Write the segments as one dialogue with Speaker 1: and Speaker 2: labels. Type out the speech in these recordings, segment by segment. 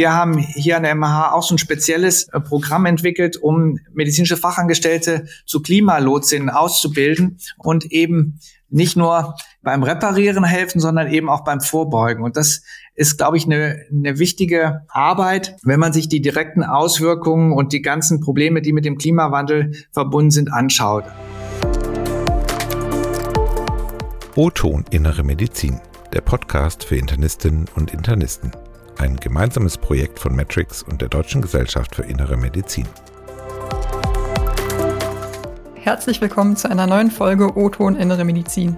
Speaker 1: Wir haben hier an der MH auch so ein spezielles äh, Programm entwickelt, um medizinische Fachangestellte zu Klimalotsinnen auszubilden und eben nicht nur beim Reparieren helfen, sondern eben auch beim Vorbeugen. Und das ist, glaube ich, eine, eine wichtige Arbeit, wenn man sich die direkten Auswirkungen und die ganzen Probleme, die mit dem Klimawandel verbunden sind, anschaut.
Speaker 2: O-Ton Innere Medizin, der Podcast für Internistinnen und Internisten. Ein gemeinsames Projekt von Matrix und der Deutschen Gesellschaft für Innere Medizin.
Speaker 3: Herzlich willkommen zu einer neuen Folge O-Ton Innere Medizin.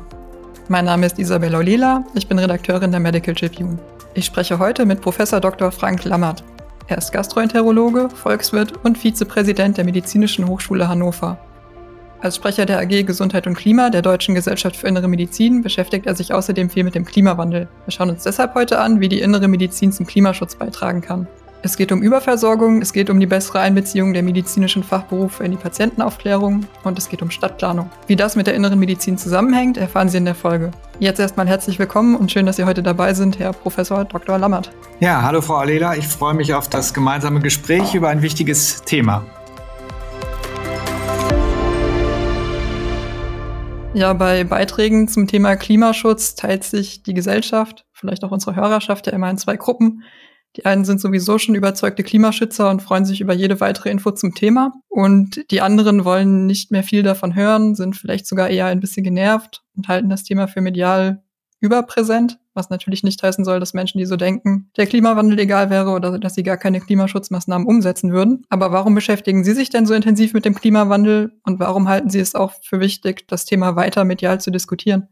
Speaker 3: Mein Name ist Isabella Olela, ich bin Redakteurin der Medical Tribune. Ich spreche heute mit Professor Dr. Frank Lammert. Er ist Gastroenterologe, Volkswirt und Vizepräsident der Medizinischen Hochschule Hannover. Als Sprecher der AG Gesundheit und Klima der Deutschen Gesellschaft für Innere Medizin beschäftigt er sich außerdem viel mit dem Klimawandel. Wir schauen uns deshalb heute an, wie die innere Medizin zum Klimaschutz beitragen kann. Es geht um Überversorgung, es geht um die bessere Einbeziehung der medizinischen Fachberufe in die Patientenaufklärung und es geht um Stadtplanung. Wie das mit der inneren Medizin zusammenhängt, erfahren Sie in der Folge. Jetzt erstmal herzlich willkommen und schön, dass Sie heute dabei sind, Herr Professor Dr. Lammert.
Speaker 1: Ja, hallo Frau Alela, ich freue mich auf das gemeinsame Gespräch über ein wichtiges Thema.
Speaker 3: Ja, bei Beiträgen zum Thema Klimaschutz teilt sich die Gesellschaft, vielleicht auch unsere Hörerschaft, ja immer in zwei Gruppen. Die einen sind sowieso schon überzeugte Klimaschützer und freuen sich über jede weitere Info zum Thema. Und die anderen wollen nicht mehr viel davon hören, sind vielleicht sogar eher ein bisschen genervt und halten das Thema für medial überpräsent, was natürlich nicht heißen soll, dass Menschen, die so denken, der Klimawandel egal wäre oder dass sie gar keine Klimaschutzmaßnahmen umsetzen würden. Aber warum beschäftigen Sie sich denn so intensiv mit dem Klimawandel und warum halten Sie es auch für wichtig, das Thema weiter medial zu diskutieren?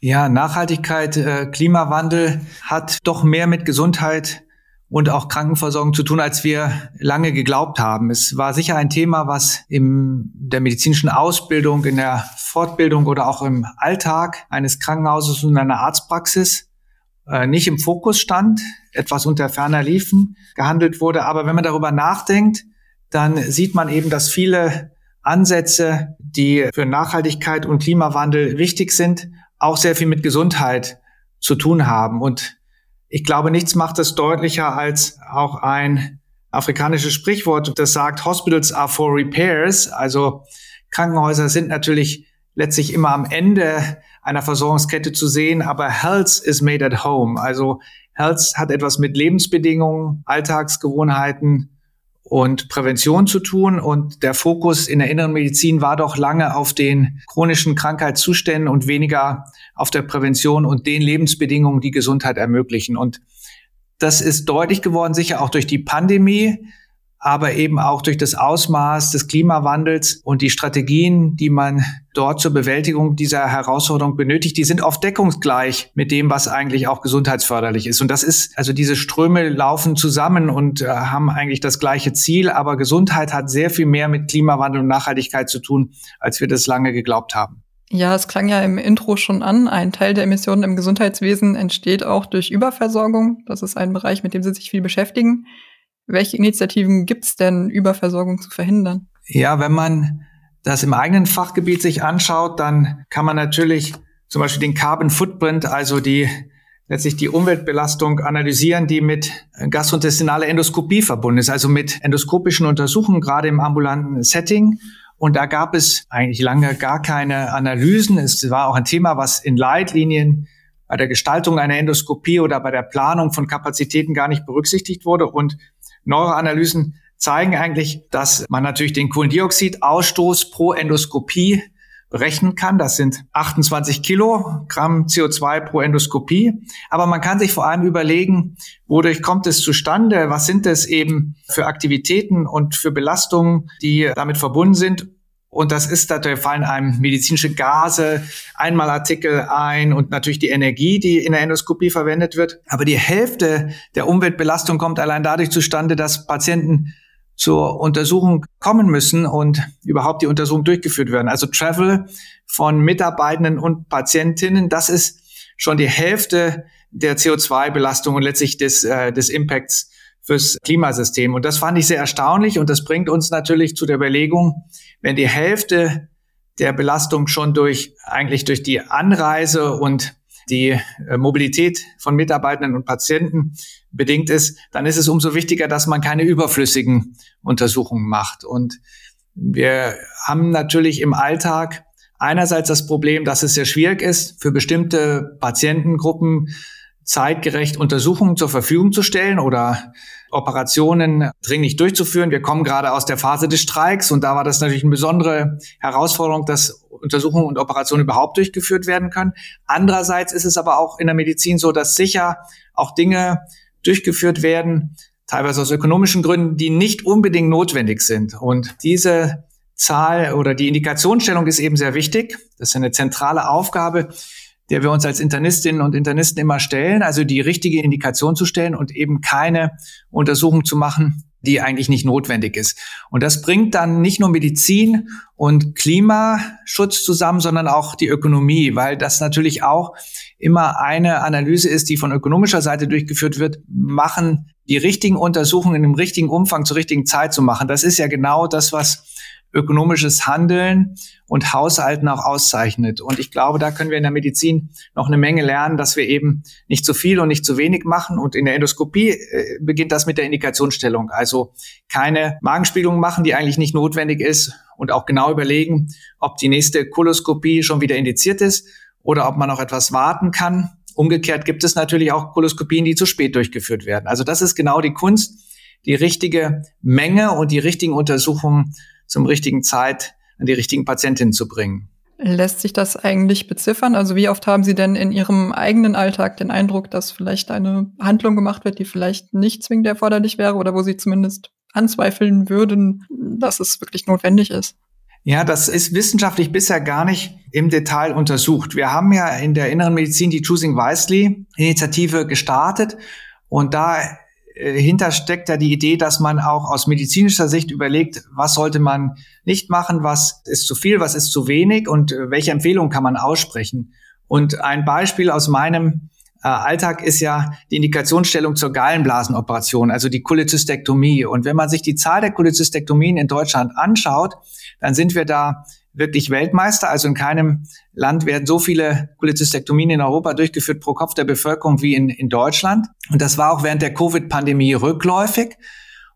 Speaker 1: Ja, Nachhaltigkeit, äh, Klimawandel hat doch mehr mit Gesundheit und auch Krankenversorgung zu tun, als wir lange geglaubt haben. Es war sicher ein Thema, was in der medizinischen Ausbildung, in der Fortbildung oder auch im Alltag eines Krankenhauses und einer Arztpraxis äh, nicht im Fokus stand, etwas unter ferner Liefen gehandelt wurde. Aber wenn man darüber nachdenkt, dann sieht man eben, dass viele Ansätze, die für Nachhaltigkeit und Klimawandel wichtig sind, auch sehr viel mit Gesundheit zu tun haben. Und ich glaube, nichts macht es deutlicher als auch ein afrikanisches Sprichwort, das sagt, Hospitals are for repairs. Also Krankenhäuser sind natürlich letztlich immer am Ende einer Versorgungskette zu sehen, aber Health is made at home. Also Health hat etwas mit Lebensbedingungen, Alltagsgewohnheiten und Prävention zu tun. Und der Fokus in der inneren Medizin war doch lange auf den chronischen Krankheitszuständen und weniger auf der Prävention und den Lebensbedingungen, die Gesundheit ermöglichen. Und das ist deutlich geworden, sicher auch durch die Pandemie aber eben auch durch das Ausmaß des Klimawandels und die Strategien, die man dort zur Bewältigung dieser Herausforderung benötigt, die sind oft deckungsgleich mit dem, was eigentlich auch gesundheitsförderlich ist. Und das ist, also diese Ströme laufen zusammen und äh, haben eigentlich das gleiche Ziel, aber Gesundheit hat sehr viel mehr mit Klimawandel und Nachhaltigkeit zu tun, als wir das lange geglaubt haben.
Speaker 3: Ja, es klang ja im Intro schon an. Ein Teil der Emissionen im Gesundheitswesen entsteht auch durch Überversorgung. Das ist ein Bereich, mit dem Sie sich viel beschäftigen. Welche Initiativen gibt es denn, Überversorgung zu verhindern?
Speaker 1: Ja, wenn man das im eigenen Fachgebiet sich anschaut, dann kann man natürlich zum Beispiel den Carbon Footprint, also die letztlich die Umweltbelastung analysieren, die mit gastrointestinaler Endoskopie verbunden ist, also mit endoskopischen Untersuchungen, gerade im ambulanten Setting. Und da gab es eigentlich lange gar keine Analysen. Es war auch ein Thema, was in Leitlinien bei der Gestaltung einer Endoskopie oder bei der Planung von Kapazitäten gar nicht berücksichtigt wurde. Und Neuroanalysen zeigen eigentlich, dass man natürlich den Kohlendioxidausstoß pro Endoskopie berechnen kann. Das sind 28 Kilogramm CO2 pro Endoskopie. Aber man kann sich vor allem überlegen, wodurch kommt es zustande? Was sind es eben für Aktivitäten und für Belastungen, die damit verbunden sind? Und das ist, da fallen einem medizinische Gase, Einmalartikel ein und natürlich die Energie, die in der Endoskopie verwendet wird. Aber die Hälfte der Umweltbelastung kommt allein dadurch zustande, dass Patienten zur Untersuchung kommen müssen und überhaupt die Untersuchung durchgeführt werden. Also Travel von Mitarbeitenden und Patientinnen, das ist schon die Hälfte der CO2-Belastung und letztlich des, äh, des Impacts fürs Klimasystem. Und das fand ich sehr erstaunlich und das bringt uns natürlich zu der Überlegung, wenn die Hälfte der Belastung schon durch eigentlich durch die Anreise und die äh, Mobilität von Mitarbeitenden und Patienten bedingt ist, dann ist es umso wichtiger, dass man keine überflüssigen Untersuchungen macht. Und wir haben natürlich im Alltag einerseits das Problem, dass es sehr schwierig ist, für bestimmte Patientengruppen zeitgerecht Untersuchungen zur Verfügung zu stellen oder Operationen dringlich durchzuführen. Wir kommen gerade aus der Phase des Streiks und da war das natürlich eine besondere Herausforderung, dass Untersuchungen und Operationen überhaupt durchgeführt werden können. Andererseits ist es aber auch in der Medizin so, dass sicher auch Dinge durchgeführt werden, teilweise aus ökonomischen Gründen, die nicht unbedingt notwendig sind. Und diese Zahl oder die Indikationsstellung ist eben sehr wichtig. Das ist eine zentrale Aufgabe, der wir uns als Internistinnen und Internisten immer stellen, also die richtige Indikation zu stellen und eben keine Untersuchung zu machen, die eigentlich nicht notwendig ist. Und das bringt dann nicht nur Medizin und Klimaschutz zusammen, sondern auch die Ökonomie, weil das natürlich auch immer eine Analyse ist, die von ökonomischer Seite durchgeführt wird, machen die richtigen Untersuchungen im richtigen Umfang zur richtigen Zeit zu machen. Das ist ja genau das, was ökonomisches Handeln und Haushalten auch auszeichnet. Und ich glaube, da können wir in der Medizin noch eine Menge lernen, dass wir eben nicht zu viel und nicht zu wenig machen. Und in der Endoskopie äh, beginnt das mit der Indikationsstellung. Also keine Magenspiegelung machen, die eigentlich nicht notwendig ist und auch genau überlegen, ob die nächste Koloskopie schon wieder indiziert ist oder ob man noch etwas warten kann. Umgekehrt gibt es natürlich auch Koloskopien, die zu spät durchgeführt werden. Also das ist genau die Kunst, die richtige Menge und die richtigen Untersuchungen zum richtigen Zeit an die richtigen Patientinnen zu bringen.
Speaker 3: Lässt sich das eigentlich beziffern? Also wie oft haben Sie denn in Ihrem eigenen Alltag den Eindruck, dass vielleicht eine Handlung gemacht wird, die vielleicht nicht zwingend erforderlich wäre oder wo Sie zumindest anzweifeln würden, dass es wirklich notwendig ist?
Speaker 1: Ja, das ist wissenschaftlich bisher gar nicht im Detail untersucht. Wir haben ja in der inneren Medizin die Choosing Wisely Initiative gestartet und da hinter steckt ja die Idee, dass man auch aus medizinischer Sicht überlegt, was sollte man nicht machen, was ist zu viel, was ist zu wenig und äh, welche Empfehlungen kann man aussprechen. Und ein Beispiel aus meinem äh, Alltag ist ja die Indikationsstellung zur Gallenblasenoperation, also die Cholecystektomie. Und wenn man sich die Zahl der Cholecystektomien in Deutschland anschaut, dann sind wir da wirklich Weltmeister. Also in keinem Land werden so viele Cholecystektomien in Europa durchgeführt pro Kopf der Bevölkerung wie in, in Deutschland. Und das war auch während der Covid-Pandemie rückläufig.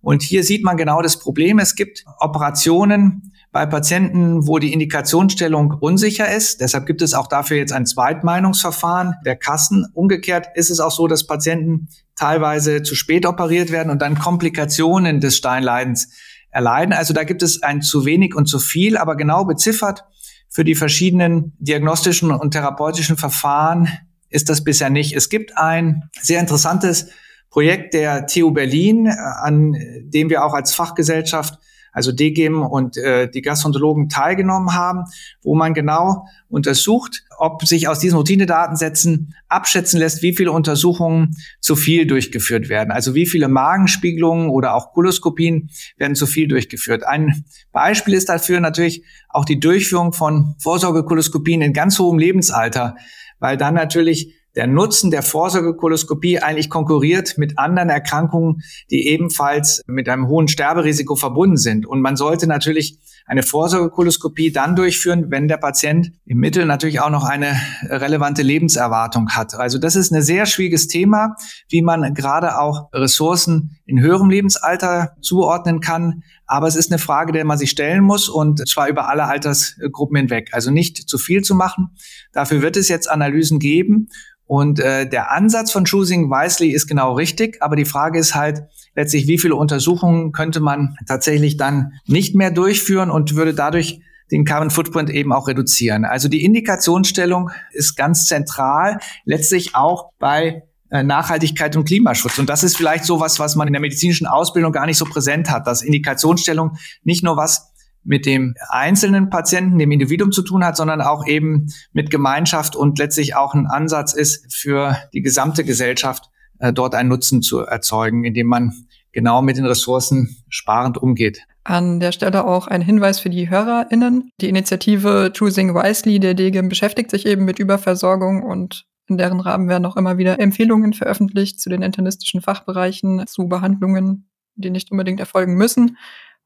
Speaker 1: Und hier sieht man genau das Problem. Es gibt Operationen bei Patienten, wo die Indikationsstellung unsicher ist. Deshalb gibt es auch dafür jetzt ein Zweitmeinungsverfahren der Kassen. Umgekehrt ist es auch so, dass Patienten teilweise zu spät operiert werden und dann Komplikationen des Steinleidens erleiden. Also da gibt es ein zu wenig und zu viel, aber genau beziffert für die verschiedenen diagnostischen und therapeutischen Verfahren ist das bisher nicht. Es gibt ein sehr interessantes Projekt der TU Berlin, an dem wir auch als Fachgesellschaft also DGIM und äh, die Gastroenterologen teilgenommen haben, wo man genau untersucht, ob sich aus diesen Routinedatensätzen abschätzen lässt, wie viele Untersuchungen zu viel durchgeführt werden. Also wie viele Magenspiegelungen oder auch Koloskopien werden zu viel durchgeführt. Ein Beispiel ist dafür natürlich auch die Durchführung von Vorsorgekoloskopien in ganz hohem Lebensalter, weil dann natürlich der Nutzen der Vorsorgekoloskopie eigentlich konkurriert mit anderen Erkrankungen, die ebenfalls mit einem hohen Sterberisiko verbunden sind. Und man sollte natürlich eine Vorsorgekoloskopie dann durchführen, wenn der Patient im Mittel natürlich auch noch eine relevante Lebenserwartung hat. Also das ist ein sehr schwieriges Thema, wie man gerade auch Ressourcen in höherem Lebensalter zuordnen kann. Aber es ist eine Frage, der man sich stellen muss und zwar über alle Altersgruppen hinweg. Also nicht zu viel zu machen. Dafür wird es jetzt Analysen geben. Und äh, der Ansatz von Choosing Wisely ist genau richtig, aber die Frage ist halt letztlich, wie viele Untersuchungen könnte man tatsächlich dann nicht mehr durchführen und würde dadurch den Carbon Footprint eben auch reduzieren. Also die Indikationsstellung ist ganz zentral, letztlich auch bei Nachhaltigkeit und Klimaschutz. Und das ist vielleicht so was, was man in der medizinischen Ausbildung gar nicht so präsent hat, dass Indikationsstellung nicht nur was mit dem einzelnen Patienten, dem Individuum zu tun hat, sondern auch eben mit Gemeinschaft und letztlich auch ein Ansatz ist für die gesamte Gesellschaft, äh, dort einen Nutzen zu erzeugen, indem man genau mit den Ressourcen sparend umgeht.
Speaker 3: An der Stelle auch ein Hinweis für die HörerInnen. Die Initiative Choosing Wisely der DGIM beschäftigt sich eben mit Überversorgung und in deren Rahmen werden auch immer wieder Empfehlungen veröffentlicht zu den internistischen Fachbereichen, zu Behandlungen, die nicht unbedingt erfolgen müssen.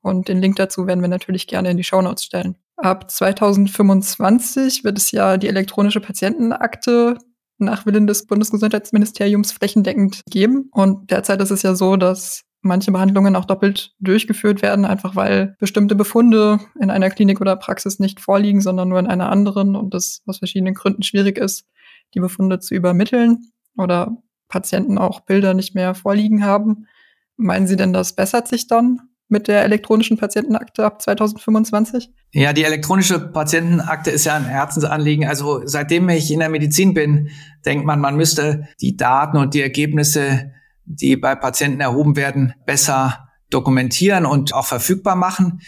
Speaker 3: Und den Link dazu werden wir natürlich gerne in die Shownotes stellen. Ab 2025 wird es ja die elektronische Patientenakte nach Willen des Bundesgesundheitsministeriums flächendeckend geben. Und derzeit ist es ja so, dass manche Behandlungen auch doppelt durchgeführt werden, einfach weil bestimmte Befunde in einer Klinik oder Praxis nicht vorliegen, sondern nur in einer anderen und es aus verschiedenen Gründen schwierig ist, die Befunde zu übermitteln oder Patienten auch Bilder nicht mehr vorliegen haben. Meinen Sie denn, das bessert sich dann mit der elektronischen Patientenakte ab 2025?
Speaker 1: Ja, die elektronische Patientenakte ist ja ein Herzensanliegen. Also seitdem ich in der Medizin bin, denkt man, man müsste die Daten und die Ergebnisse, die bei Patienten erhoben werden, besser dokumentieren und auch verfügbar machen.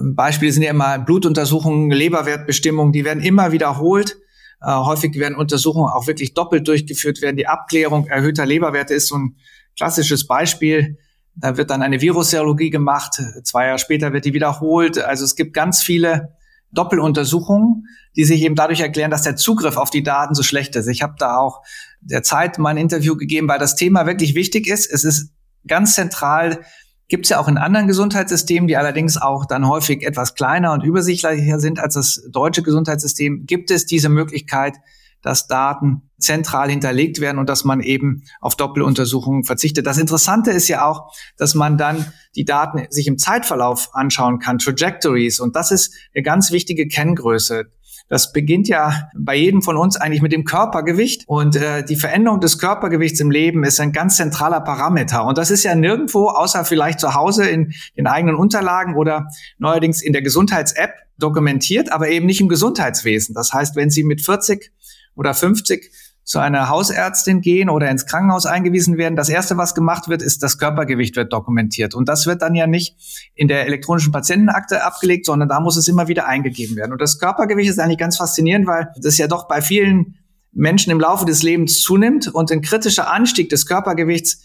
Speaker 1: Beispiele sind ja immer Blutuntersuchungen, Leberwertbestimmungen, die werden immer wiederholt. Äh, häufig werden Untersuchungen auch wirklich doppelt durchgeführt werden. Die Abklärung erhöhter Leberwerte ist so ein klassisches Beispiel. Da wird dann eine Virusserologie gemacht. Zwei Jahre später wird die wiederholt. Also es gibt ganz viele Doppeluntersuchungen, die sich eben dadurch erklären, dass der Zugriff auf die Daten so schlecht ist. Ich habe da auch der Zeit mein Interview gegeben, weil das Thema wirklich wichtig ist. Es ist ganz zentral, gibt es ja auch in anderen Gesundheitssystemen, die allerdings auch dann häufig etwas kleiner und übersichtlicher sind als das deutsche Gesundheitssystem, gibt es diese Möglichkeit, dass Daten zentral hinterlegt werden und dass man eben auf Doppeluntersuchungen verzichtet. Das Interessante ist ja auch, dass man dann die Daten sich im Zeitverlauf anschauen kann, Trajectories. Und das ist eine ganz wichtige Kenngröße. Das beginnt ja bei jedem von uns eigentlich mit dem Körpergewicht. Und äh, die Veränderung des Körpergewichts im Leben ist ein ganz zentraler Parameter. Und das ist ja nirgendwo, außer vielleicht zu Hause in den eigenen Unterlagen oder neuerdings in der Gesundheits-App dokumentiert, aber eben nicht im Gesundheitswesen. Das heißt, wenn Sie mit 40 oder 50 zu einer Hausärztin gehen oder ins Krankenhaus eingewiesen werden. Das erste, was gemacht wird, ist, das Körpergewicht wird dokumentiert. Und das wird dann ja nicht in der elektronischen Patientenakte abgelegt, sondern da muss es immer wieder eingegeben werden. Und das Körpergewicht ist eigentlich ganz faszinierend, weil das ja doch bei vielen Menschen im Laufe des Lebens zunimmt und ein kritischer Anstieg des Körpergewichts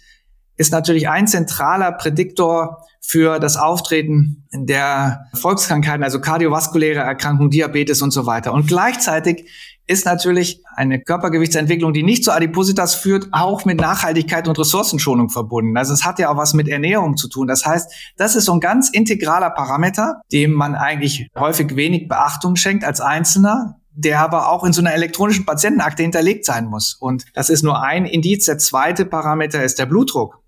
Speaker 1: ist natürlich ein zentraler Prädiktor für das Auftreten der Volkskrankheiten, also kardiovaskuläre Erkrankungen, Diabetes und so weiter. Und gleichzeitig ist natürlich eine Körpergewichtsentwicklung, die nicht zu Adipositas führt, auch mit Nachhaltigkeit und Ressourcenschonung verbunden. Also es hat ja auch was mit Ernährung zu tun. Das heißt, das ist so ein ganz integraler Parameter, dem man eigentlich häufig wenig Beachtung schenkt als Einzelner, der aber auch in so einer elektronischen Patientenakte hinterlegt sein muss. Und das ist nur ein Indiz. Der zweite Parameter ist der Blutdruck.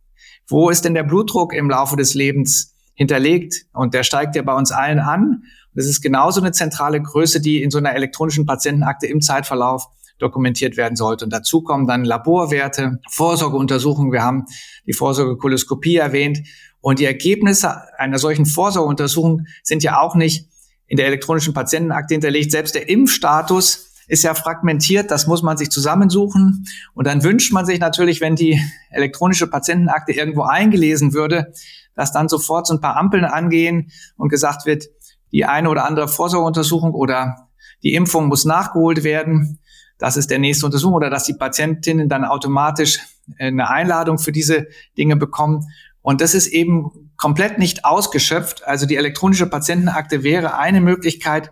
Speaker 1: Wo ist denn der Blutdruck im Laufe des Lebens hinterlegt? Und der steigt ja bei uns allen an. Das ist genauso eine zentrale Größe, die in so einer elektronischen Patientenakte im Zeitverlauf dokumentiert werden sollte. Und dazu kommen dann Laborwerte, Vorsorgeuntersuchungen. Wir haben die Vorsorgekoloskopie erwähnt. Und die Ergebnisse einer solchen Vorsorgeuntersuchung sind ja auch nicht in der elektronischen Patientenakte hinterlegt. Selbst der Impfstatus ist ja fragmentiert, das muss man sich zusammensuchen. Und dann wünscht man sich natürlich, wenn die elektronische Patientenakte irgendwo eingelesen würde, dass dann sofort so ein paar Ampeln angehen und gesagt wird, die eine oder andere Vorsorgeuntersuchung oder die Impfung muss nachgeholt werden. Das ist der nächste Untersuchung oder dass die Patientinnen dann automatisch äh, eine Einladung für diese Dinge bekommen. Und das ist eben komplett nicht ausgeschöpft. Also die elektronische Patientenakte wäre eine Möglichkeit,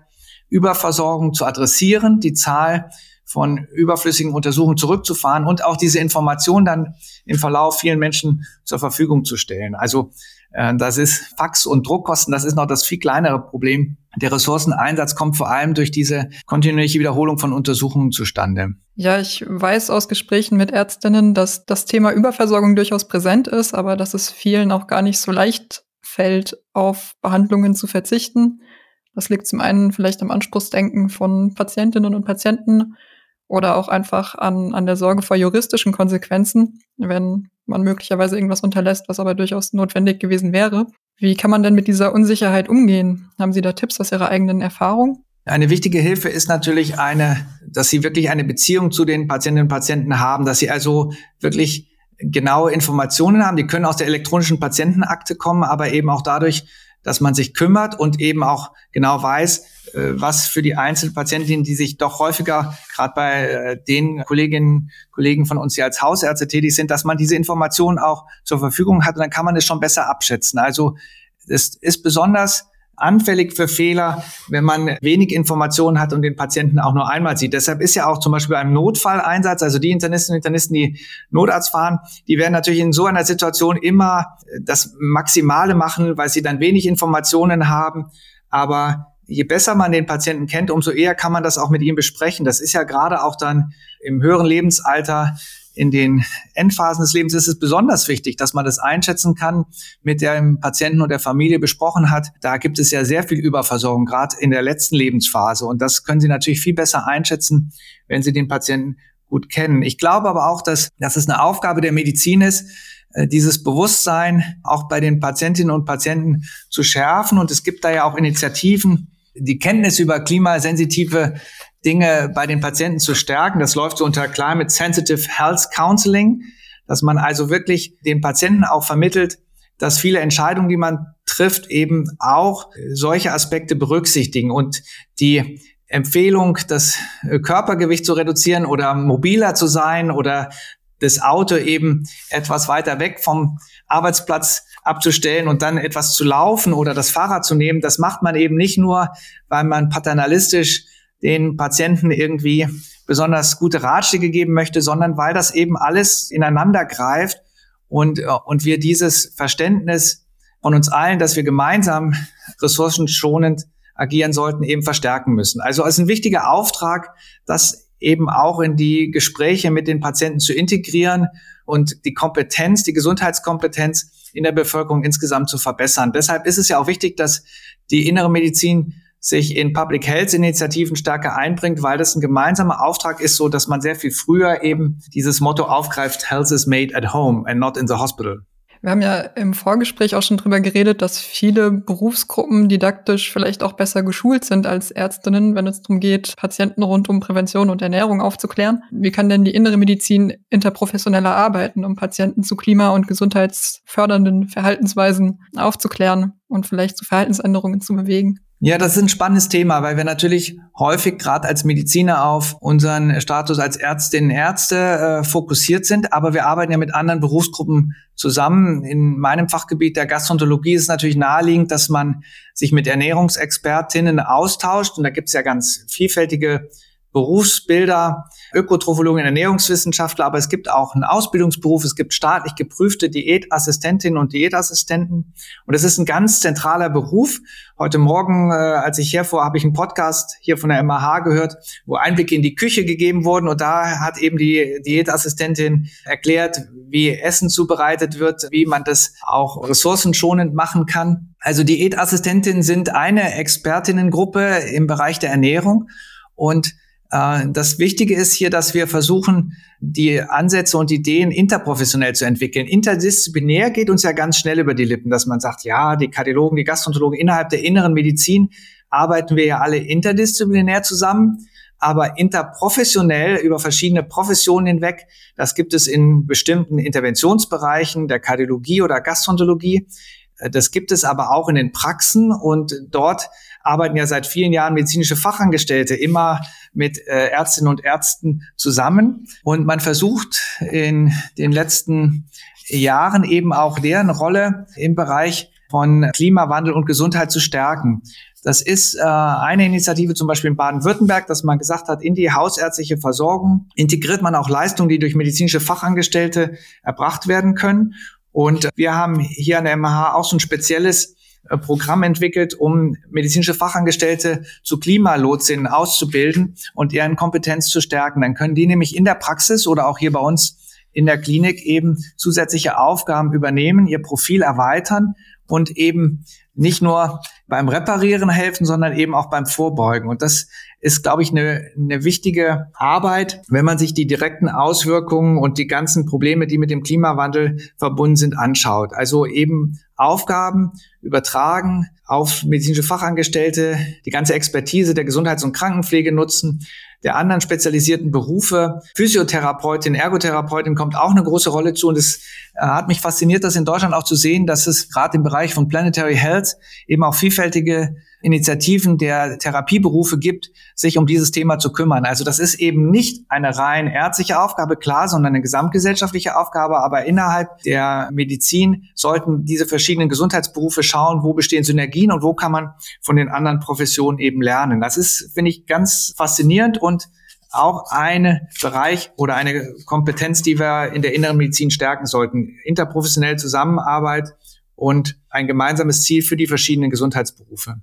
Speaker 1: Überversorgung zu adressieren, die Zahl von überflüssigen Untersuchungen zurückzufahren und auch diese Information dann im Verlauf vielen Menschen zur Verfügung zu stellen. Also das ist Fax- und Druckkosten, das ist noch das viel kleinere Problem. Der Ressourceneinsatz kommt vor allem durch diese kontinuierliche Wiederholung von Untersuchungen zustande.
Speaker 3: Ja, ich weiß aus Gesprächen mit Ärztinnen, dass das Thema Überversorgung durchaus präsent ist, aber dass es vielen auch gar nicht so leicht fällt, auf Behandlungen zu verzichten. Das liegt zum einen vielleicht am Anspruchsdenken von Patientinnen und Patienten oder auch einfach an, an der Sorge vor juristischen Konsequenzen, wenn man möglicherweise irgendwas unterlässt, was aber durchaus notwendig gewesen wäre. Wie kann man denn mit dieser Unsicherheit umgehen? Haben Sie da Tipps aus Ihrer eigenen Erfahrung?
Speaker 1: Eine wichtige Hilfe ist natürlich eine, dass Sie wirklich eine Beziehung zu den Patientinnen und Patienten haben, dass Sie also wirklich genaue Informationen haben. Die können aus der elektronischen Patientenakte kommen, aber eben auch dadurch, dass man sich kümmert und eben auch genau weiß, äh, was für die Einzelpatientinnen, die sich doch häufiger, gerade bei äh, den Kolleginnen Kollegen von uns, die als Hausärzte tätig sind, dass man diese Informationen auch zur Verfügung hat und dann kann man es schon besser abschätzen. Also es ist besonders anfällig für Fehler, wenn man wenig Informationen hat und den Patienten auch nur einmal sieht. Deshalb ist ja auch zum Beispiel beim Notfalleinsatz, also die Internistinnen und Internisten, die Notarzt fahren, die werden natürlich in so einer Situation immer das Maximale machen, weil sie dann wenig Informationen haben. Aber je besser man den Patienten kennt, umso eher kann man das auch mit ihm besprechen. Das ist ja gerade auch dann im höheren Lebensalter in den Endphasen des Lebens ist es besonders wichtig, dass man das einschätzen kann, mit dem Patienten und der Familie besprochen hat. Da gibt es ja sehr viel Überversorgung, gerade in der letzten Lebensphase. Und das können Sie natürlich viel besser einschätzen, wenn Sie den Patienten gut kennen. Ich glaube aber auch, dass, dass es eine Aufgabe der Medizin ist, äh, dieses Bewusstsein auch bei den Patientinnen und Patienten zu schärfen. Und es gibt da ja auch Initiativen, die Kenntnis über klimasensitive Dinge bei den Patienten zu stärken. Das läuft so unter Climate Sensitive Health Counseling, dass man also wirklich den Patienten auch vermittelt, dass viele Entscheidungen, die man trifft, eben auch solche Aspekte berücksichtigen und die Empfehlung, das Körpergewicht zu reduzieren oder mobiler zu sein oder das Auto eben etwas weiter weg vom Arbeitsplatz abzustellen und dann etwas zu laufen oder das Fahrrad zu nehmen, das macht man eben nicht nur, weil man paternalistisch den Patienten irgendwie besonders gute Ratschläge geben möchte, sondern weil das eben alles ineinander greift und, äh, und wir dieses Verständnis von uns allen, dass wir gemeinsam ressourcenschonend agieren sollten, eben verstärken müssen. Also es ist ein wichtiger Auftrag, das eben auch in die Gespräche mit den Patienten zu integrieren und die Kompetenz, die Gesundheitskompetenz in der Bevölkerung insgesamt zu verbessern. Deshalb ist es ja auch wichtig, dass die innere Medizin sich in Public Health Initiativen stärker einbringt, weil das ein gemeinsamer Auftrag ist, so dass man sehr viel früher eben dieses Motto aufgreift, Health is made at home and not in the hospital.
Speaker 3: Wir haben ja im Vorgespräch auch schon drüber geredet, dass viele Berufsgruppen didaktisch vielleicht auch besser geschult sind als Ärztinnen, wenn es darum geht, Patienten rund um Prävention und Ernährung aufzuklären. Wie kann denn die innere Medizin interprofessioneller arbeiten, um Patienten zu klima- und gesundheitsfördernden Verhaltensweisen aufzuklären und vielleicht zu Verhaltensänderungen zu bewegen?
Speaker 1: Ja, das ist ein spannendes Thema, weil wir natürlich häufig gerade als Mediziner auf unseren Status als Ärztinnen und Ärzte äh, fokussiert sind, aber wir arbeiten ja mit anderen Berufsgruppen zusammen. In meinem Fachgebiet der Gastroenterologie ist es natürlich naheliegend, dass man sich mit Ernährungsexpertinnen austauscht und da gibt es ja ganz vielfältige Berufsbilder, Ökotrophologen, Ernährungswissenschaftler, aber es gibt auch einen Ausbildungsberuf, es gibt staatlich geprüfte Diätassistentinnen und Diätassistenten und es ist ein ganz zentraler Beruf. Heute Morgen, äh, als ich herfuhr, habe ich einen Podcast hier von der MAH gehört, wo Einblicke in die Küche gegeben wurden und da hat eben die Diätassistentin erklärt, wie Essen zubereitet wird, wie man das auch ressourcenschonend machen kann. Also Diätassistentinnen sind eine Expertinnengruppe im Bereich der Ernährung und das Wichtige ist hier, dass wir versuchen, die Ansätze und Ideen interprofessionell zu entwickeln. Interdisziplinär geht uns ja ganz schnell über die Lippen, dass man sagt, ja, die Kardiologen, die Gastroenterologen innerhalb der inneren Medizin arbeiten wir ja alle interdisziplinär zusammen, aber interprofessionell über verschiedene Professionen hinweg, das gibt es in bestimmten Interventionsbereichen der Kardiologie oder Gastroenterologie. Das gibt es aber auch in den Praxen und dort arbeiten ja seit vielen Jahren medizinische Fachangestellte immer mit äh, Ärztinnen und Ärzten zusammen. Und man versucht in den letzten Jahren eben auch deren Rolle im Bereich von Klimawandel und Gesundheit zu stärken. Das ist äh, eine Initiative zum Beispiel in Baden-Württemberg, dass man gesagt hat, in die hausärztliche Versorgung integriert man auch Leistungen, die durch medizinische Fachangestellte erbracht werden können. Und wir haben hier an der MH auch so ein spezielles Programm entwickelt, um medizinische Fachangestellte zu Klimalotsinnen auszubilden und deren Kompetenz zu stärken. Dann können die nämlich in der Praxis oder auch hier bei uns in der Klinik eben zusätzliche Aufgaben übernehmen, ihr Profil erweitern und eben nicht nur beim Reparieren helfen, sondern eben auch beim Vorbeugen. Und das ist, glaube ich, eine, eine wichtige Arbeit, wenn man sich die direkten Auswirkungen und die ganzen Probleme, die mit dem Klimawandel verbunden sind, anschaut. Also eben Aufgaben übertragen auf medizinische Fachangestellte, die ganze Expertise der Gesundheits- und Krankenpflege nutzen, der anderen spezialisierten Berufe. Physiotherapeutin, Ergotherapeutin kommt auch eine große Rolle zu. Und es äh, hat mich fasziniert, das in Deutschland auch zu sehen, dass es gerade im Bereich von Planetary Health eben auch vielfältige Initiativen der Therapieberufe gibt, sich um dieses Thema zu kümmern. Also das ist eben nicht eine rein ärztliche Aufgabe, klar, sondern eine gesamtgesellschaftliche Aufgabe. Aber innerhalb der Medizin sollten diese verschiedenen Gesundheitsberufe schauen, wo bestehen Synergien und wo kann man von den anderen Professionen eben lernen. Das ist, finde ich, ganz faszinierend und auch ein Bereich oder eine Kompetenz, die wir in der inneren Medizin stärken sollten. Interprofessionelle Zusammenarbeit und ein gemeinsames Ziel für die verschiedenen Gesundheitsberufe.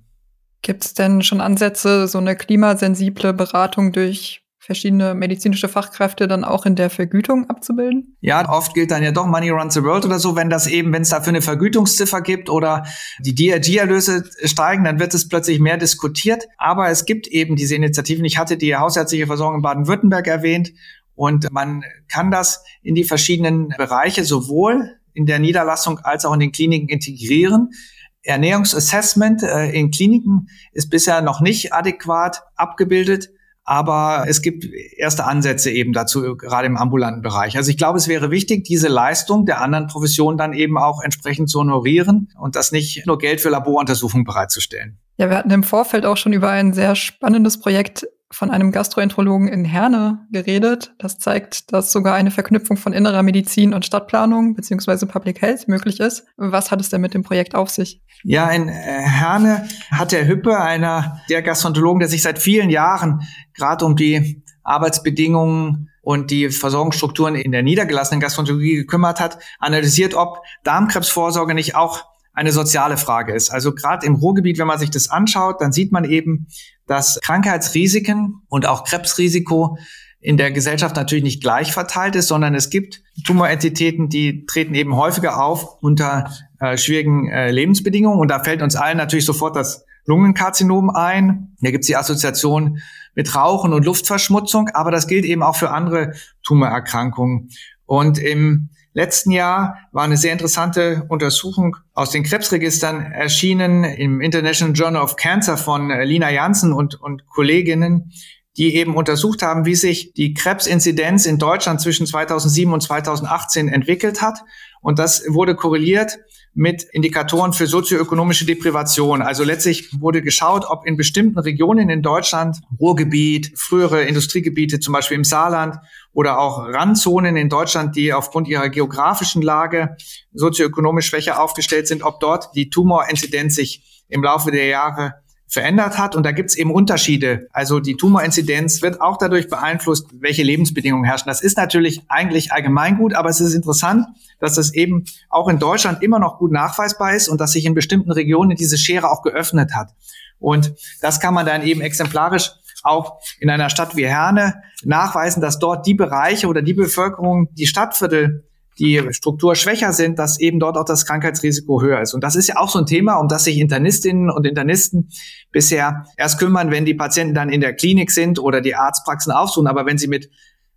Speaker 3: Gibt es denn schon Ansätze, so eine klimasensible Beratung durch verschiedene medizinische Fachkräfte dann auch in der Vergütung abzubilden?
Speaker 1: Ja, oft gilt dann ja doch Money Runs the World oder so, wenn das eben, wenn es dafür eine Vergütungsziffer gibt oder die DRG-Erlöse steigen, dann wird es plötzlich mehr diskutiert. Aber es gibt eben diese Initiativen. Ich hatte die hausärztliche Versorgung in Baden-Württemberg erwähnt und man kann das in die verschiedenen Bereiche sowohl in der Niederlassung als auch in den Kliniken integrieren. Ernährungsassessment äh, in Kliniken ist bisher noch nicht adäquat abgebildet. Aber es gibt erste Ansätze eben dazu, gerade im ambulanten Bereich. Also ich glaube, es wäre wichtig, diese Leistung der anderen Professionen dann eben auch entsprechend zu honorieren und das nicht nur Geld für Laboruntersuchungen bereitzustellen.
Speaker 3: Ja, wir hatten im Vorfeld auch schon über ein sehr spannendes Projekt von einem Gastroenterologen in Herne geredet. Das zeigt, dass sogar eine Verknüpfung von innerer Medizin und Stadtplanung beziehungsweise Public Health möglich ist. Was hat es denn mit dem Projekt auf sich?
Speaker 1: Ja, in äh, Herne hat der Hüppe, einer der Gastroenterologen, der sich seit vielen Jahren gerade um die Arbeitsbedingungen und die Versorgungsstrukturen in der niedergelassenen Gastroenterologie gekümmert hat, analysiert, ob Darmkrebsvorsorge nicht auch eine soziale Frage ist. Also gerade im Ruhrgebiet, wenn man sich das anschaut, dann sieht man eben, dass Krankheitsrisiken und auch Krebsrisiko in der Gesellschaft natürlich nicht gleich verteilt ist, sondern es gibt Tumorentitäten, die treten eben häufiger auf unter äh, schwierigen äh, Lebensbedingungen. Und da fällt uns allen natürlich sofort das Lungenkarzinom ein. Da gibt es die Assoziation mit Rauchen und Luftverschmutzung, aber das gilt eben auch für andere Tumorerkrankungen. Und im letzten Jahr war eine sehr interessante Untersuchung aus den Krebsregistern erschienen im International Journal of Cancer von äh, Lina Janssen und, und Kolleginnen, die eben untersucht haben, wie sich die Krebsinzidenz in Deutschland zwischen 2007 und 2018 entwickelt hat. Und das wurde korreliert mit Indikatoren für sozioökonomische Deprivation. Also letztlich wurde geschaut, ob in bestimmten Regionen in Deutschland, Ruhrgebiet, frühere Industriegebiete, zum Beispiel im Saarland oder auch Randzonen in Deutschland, die aufgrund ihrer geografischen Lage sozioökonomisch schwächer aufgestellt sind, ob dort die Tumorinzidenz sich im Laufe der Jahre verändert hat. Und da gibt es eben Unterschiede. Also die Tumorinzidenz wird auch dadurch beeinflusst, welche Lebensbedingungen herrschen. Das ist natürlich eigentlich allgemeingut, aber es ist interessant, dass das eben auch in Deutschland immer noch gut nachweisbar ist und dass sich in bestimmten Regionen diese Schere auch geöffnet hat. Und das kann man dann eben exemplarisch auch in einer Stadt wie Herne nachweisen, dass dort die Bereiche oder die Bevölkerung, die Stadtviertel die Struktur schwächer sind, dass eben dort auch das Krankheitsrisiko höher ist. Und das ist ja auch so ein Thema, um das sich Internistinnen und Internisten bisher erst kümmern, wenn die Patienten dann in der Klinik sind oder die Arztpraxen aufsuchen. Aber wenn sie mit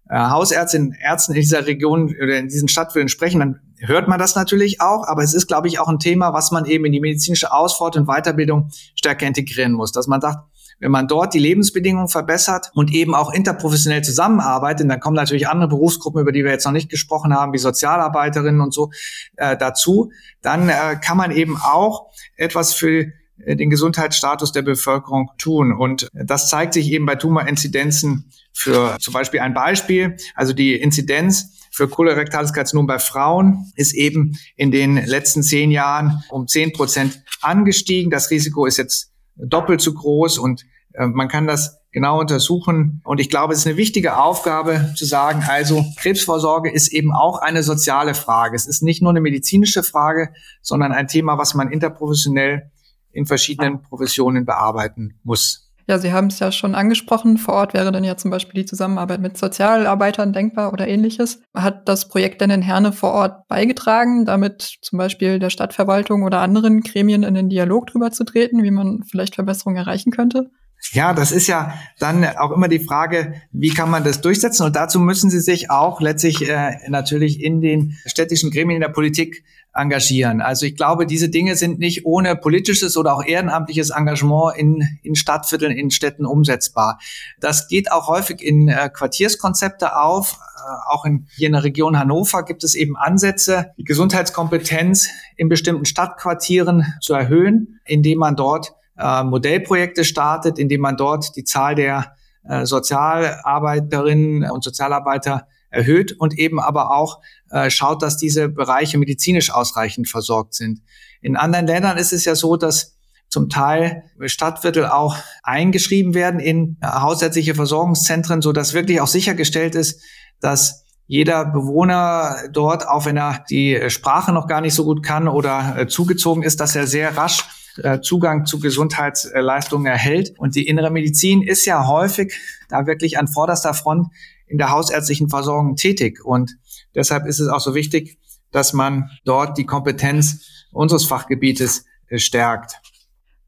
Speaker 1: äh, Hausärztinnen, Ärzten in dieser Region oder in diesen Stadtvierteln sprechen, dann hört man das natürlich auch. Aber es ist, glaube ich, auch ein Thema, was man eben in die medizinische Ausfahrt und Weiterbildung stärker integrieren muss. Dass man sagt, wenn man dort die Lebensbedingungen verbessert und eben auch interprofessionell zusammenarbeitet, dann kommen natürlich andere Berufsgruppen, über die wir jetzt noch nicht gesprochen haben, wie Sozialarbeiterinnen und so äh, dazu, dann äh, kann man eben auch etwas für äh, den Gesundheitsstatus der Bevölkerung tun. Und das zeigt sich eben bei Tumorinzidenzen für zum Beispiel ein Beispiel. Also die Inzidenz für kolorektales Karzinom bei Frauen ist eben in den letzten zehn Jahren um zehn Prozent angestiegen. Das Risiko ist jetzt doppelt so groß und äh, man kann das genau untersuchen. Und ich glaube, es ist eine wichtige Aufgabe zu sagen, also Krebsvorsorge ist eben auch eine soziale Frage. Es ist nicht nur eine medizinische Frage, sondern ein Thema, was man interprofessionell in verschiedenen Professionen bearbeiten muss.
Speaker 3: Ja, Sie haben es ja schon angesprochen. Vor Ort wäre dann ja zum Beispiel die Zusammenarbeit mit Sozialarbeitern denkbar oder ähnliches. Hat das Projekt denn in Herne vor Ort beigetragen, damit zum Beispiel der Stadtverwaltung oder anderen Gremien in den Dialog drüber zu treten, wie man vielleicht Verbesserungen erreichen könnte?
Speaker 1: Ja, das ist ja dann auch immer die Frage, wie kann man das durchsetzen? Und dazu müssen Sie sich auch letztlich äh, natürlich in den städtischen Gremien in der Politik engagieren. Also ich glaube, diese Dinge sind nicht ohne politisches oder auch ehrenamtliches Engagement in, in Stadtvierteln, in Städten umsetzbar. Das geht auch häufig in äh, Quartierskonzepte auf. Äh, auch in, hier in der Region Hannover gibt es eben Ansätze, die Gesundheitskompetenz in bestimmten Stadtquartieren zu erhöhen, indem man dort äh, Modellprojekte startet, indem man dort die Zahl der äh, Sozialarbeiterinnen und Sozialarbeiter erhöht und eben aber auch äh, schaut, dass diese Bereiche medizinisch ausreichend versorgt sind. In anderen Ländern ist es ja so, dass zum Teil Stadtviertel auch eingeschrieben werden in hausärztliche Versorgungszentren, so dass wirklich auch sichergestellt ist, dass jeder Bewohner dort, auch wenn er die Sprache noch gar nicht so gut kann oder äh, zugezogen ist, dass er sehr rasch äh, Zugang zu Gesundheitsleistungen erhält. Und die innere Medizin ist ja häufig da wirklich an vorderster Front in der hausärztlichen Versorgung tätig. Und deshalb ist es auch so wichtig, dass man dort die Kompetenz unseres Fachgebietes äh, stärkt.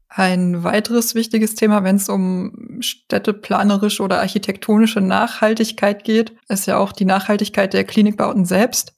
Speaker 3: Ein weiteres wichtiges Thema, wenn es um städteplanerische oder architektonische Nachhaltigkeit geht, ist ja auch die Nachhaltigkeit der Klinikbauten selbst.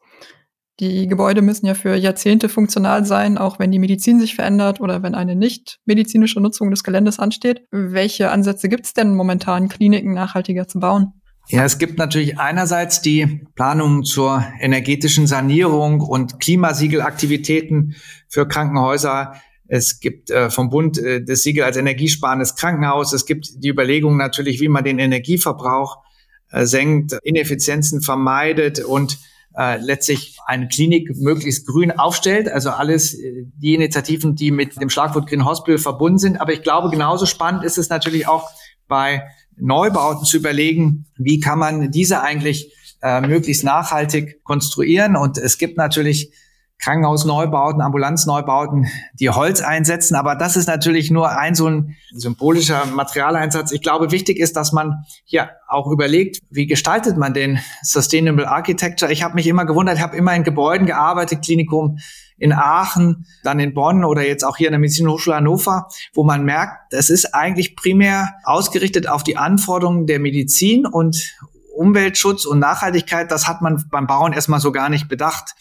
Speaker 3: Die Gebäude müssen ja für Jahrzehnte funktional sein, auch wenn die Medizin sich verändert oder wenn eine nicht medizinische Nutzung des Geländes ansteht. Welche Ansätze gibt es denn momentan, Kliniken nachhaltiger zu bauen?
Speaker 1: Ja, es gibt natürlich einerseits die Planung zur energetischen Sanierung und Klimasiegelaktivitäten für Krankenhäuser. Es gibt äh, vom Bund äh, das Siegel als energiesparendes Krankenhaus. Es gibt die Überlegung natürlich, wie man den Energieverbrauch äh, senkt, Ineffizienzen vermeidet und äh, letztlich eine Klinik möglichst grün aufstellt. Also alles äh, die Initiativen, die mit dem Schlagwort Green Hospital verbunden sind. Aber ich glaube, genauso spannend ist es natürlich auch bei Neubauten zu überlegen, wie kann man diese eigentlich äh, möglichst nachhaltig konstruieren. Und es gibt natürlich Krankenhausneubauten, Ambulanzneubauten, die Holz einsetzen. Aber das ist natürlich nur ein so ein symbolischer Materialeinsatz. Ich glaube, wichtig ist, dass man hier auch überlegt, wie gestaltet man den Sustainable Architecture. Ich habe mich immer gewundert, habe immer in Gebäuden gearbeitet, Klinikum in Aachen, dann in Bonn oder jetzt auch hier in der Medizinhochschule Hannover, wo man merkt, es ist eigentlich primär ausgerichtet auf die Anforderungen der Medizin und Umweltschutz und Nachhaltigkeit, das hat man beim Bauen erstmal so gar nicht bedacht.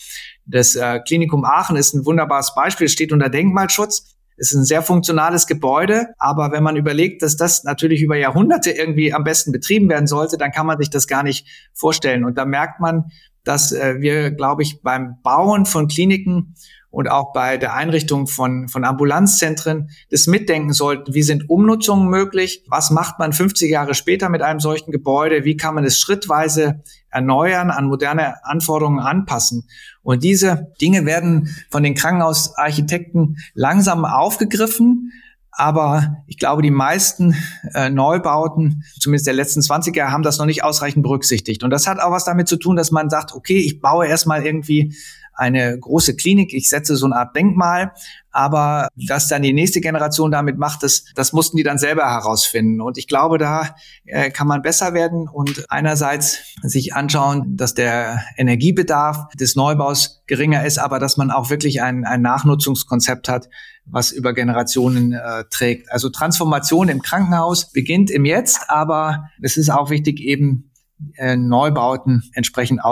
Speaker 1: Das äh, Klinikum Aachen ist ein wunderbares Beispiel, steht unter Denkmalschutz. Ist ein sehr funktionales Gebäude, aber wenn man überlegt, dass das natürlich über Jahrhunderte irgendwie am besten betrieben werden sollte, dann kann man sich das gar nicht vorstellen. Und da merkt man, dass äh, wir, glaube ich, beim Bauen von Kliniken und auch bei der Einrichtung von, von Ambulanzzentren das mitdenken sollten. Wie sind Umnutzungen möglich? Was macht man 50 Jahre später mit einem solchen Gebäude? Wie kann man es schrittweise erneuern, an moderne Anforderungen anpassen? Und diese Dinge werden von den Krankenhausarchitekten langsam aufgegriffen. Aber ich glaube, die meisten äh, Neubauten, zumindest der letzten 20 Jahre, haben das noch nicht ausreichend berücksichtigt. Und das hat auch was damit zu tun, dass man sagt, okay, ich baue erstmal irgendwie eine große Klinik, ich setze so eine Art Denkmal, aber was dann die nächste Generation damit macht, das, das mussten die dann selber herausfinden. Und ich glaube, da äh, kann man besser werden und einerseits sich anschauen, dass der Energiebedarf des Neubaus geringer ist, aber dass man auch wirklich ein, ein Nachnutzungskonzept hat, was über Generationen äh, trägt. Also Transformation im Krankenhaus beginnt im Jetzt, aber es ist auch wichtig, eben äh, Neubauten entsprechend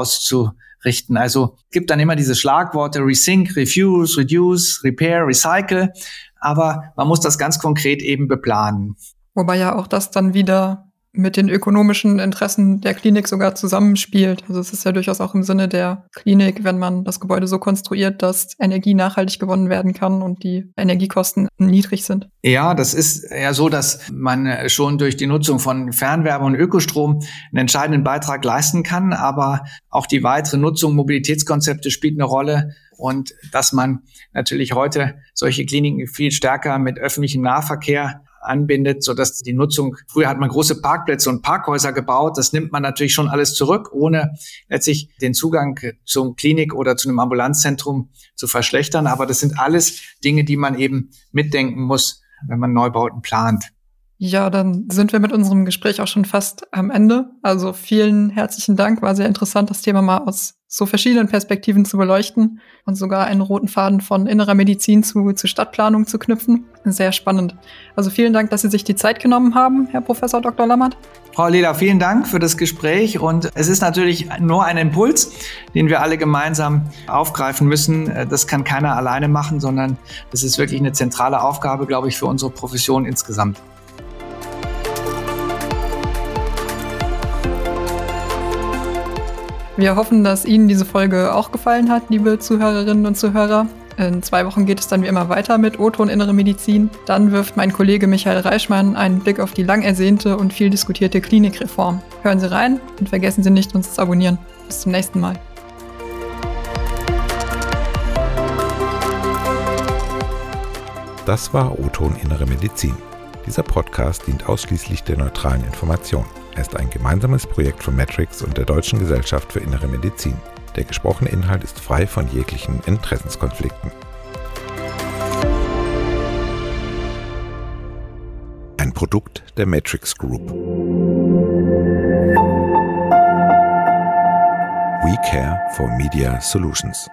Speaker 1: auszurichten. Also gibt dann immer diese Schlagworte Resync, Refuse, Reduce, Repair, Recycle, aber man muss das ganz konkret eben beplanen.
Speaker 3: Wobei ja auch das dann wieder mit den ökonomischen Interessen der Klinik sogar zusammenspielt. Also es ist ja durchaus auch im Sinne der Klinik, wenn man das Gebäude so konstruiert, dass Energie nachhaltig gewonnen werden kann und die Energiekosten niedrig sind.
Speaker 1: Ja, das ist ja so, dass man schon durch die Nutzung von Fernwärme und Ökostrom einen entscheidenden Beitrag leisten kann, aber auch die weitere Nutzung Mobilitätskonzepte spielt eine Rolle und dass man natürlich heute solche Kliniken viel stärker mit öffentlichem Nahverkehr anbindet, so dass die Nutzung, früher hat man große Parkplätze und Parkhäuser gebaut, das nimmt man natürlich schon alles zurück, ohne letztlich den Zugang zum Klinik oder zu einem Ambulanzzentrum zu verschlechtern. Aber das sind alles Dinge, die man eben mitdenken muss, wenn man Neubauten plant.
Speaker 3: Ja, dann sind wir mit unserem Gespräch auch schon fast am Ende. Also vielen herzlichen Dank. War sehr interessant, das Thema mal aus so verschiedenen Perspektiven zu beleuchten und sogar einen roten Faden von innerer Medizin zu, zu Stadtplanung zu knüpfen. Sehr spannend. Also vielen Dank, dass Sie sich die Zeit genommen haben, Herr Professor Dr. Lammert.
Speaker 1: Frau Leder, vielen Dank für das Gespräch und es ist natürlich nur ein Impuls, den wir alle gemeinsam aufgreifen müssen. Das kann keiner alleine machen, sondern das ist wirklich eine zentrale Aufgabe, glaube ich, für unsere Profession insgesamt.
Speaker 3: Wir hoffen, dass Ihnen diese Folge auch gefallen hat, liebe Zuhörerinnen und Zuhörer. In zwei Wochen geht es dann wie immer weiter mit Otto und Innere Medizin. Dann wirft mein Kollege Michael Reichmann einen Blick auf die lang ersehnte und viel diskutierte Klinikreform. Hören Sie rein und vergessen Sie nicht, uns zu abonnieren. Bis zum nächsten Mal.
Speaker 2: Das war Otto und Innere Medizin. Dieser Podcast dient ausschließlich der neutralen Information. Er ist ein gemeinsames Projekt von Matrix und der Deutschen Gesellschaft für Innere Medizin. Der gesprochene Inhalt ist frei von jeglichen Interessenskonflikten. Ein Produkt der Matrix Group. We care for Media Solutions.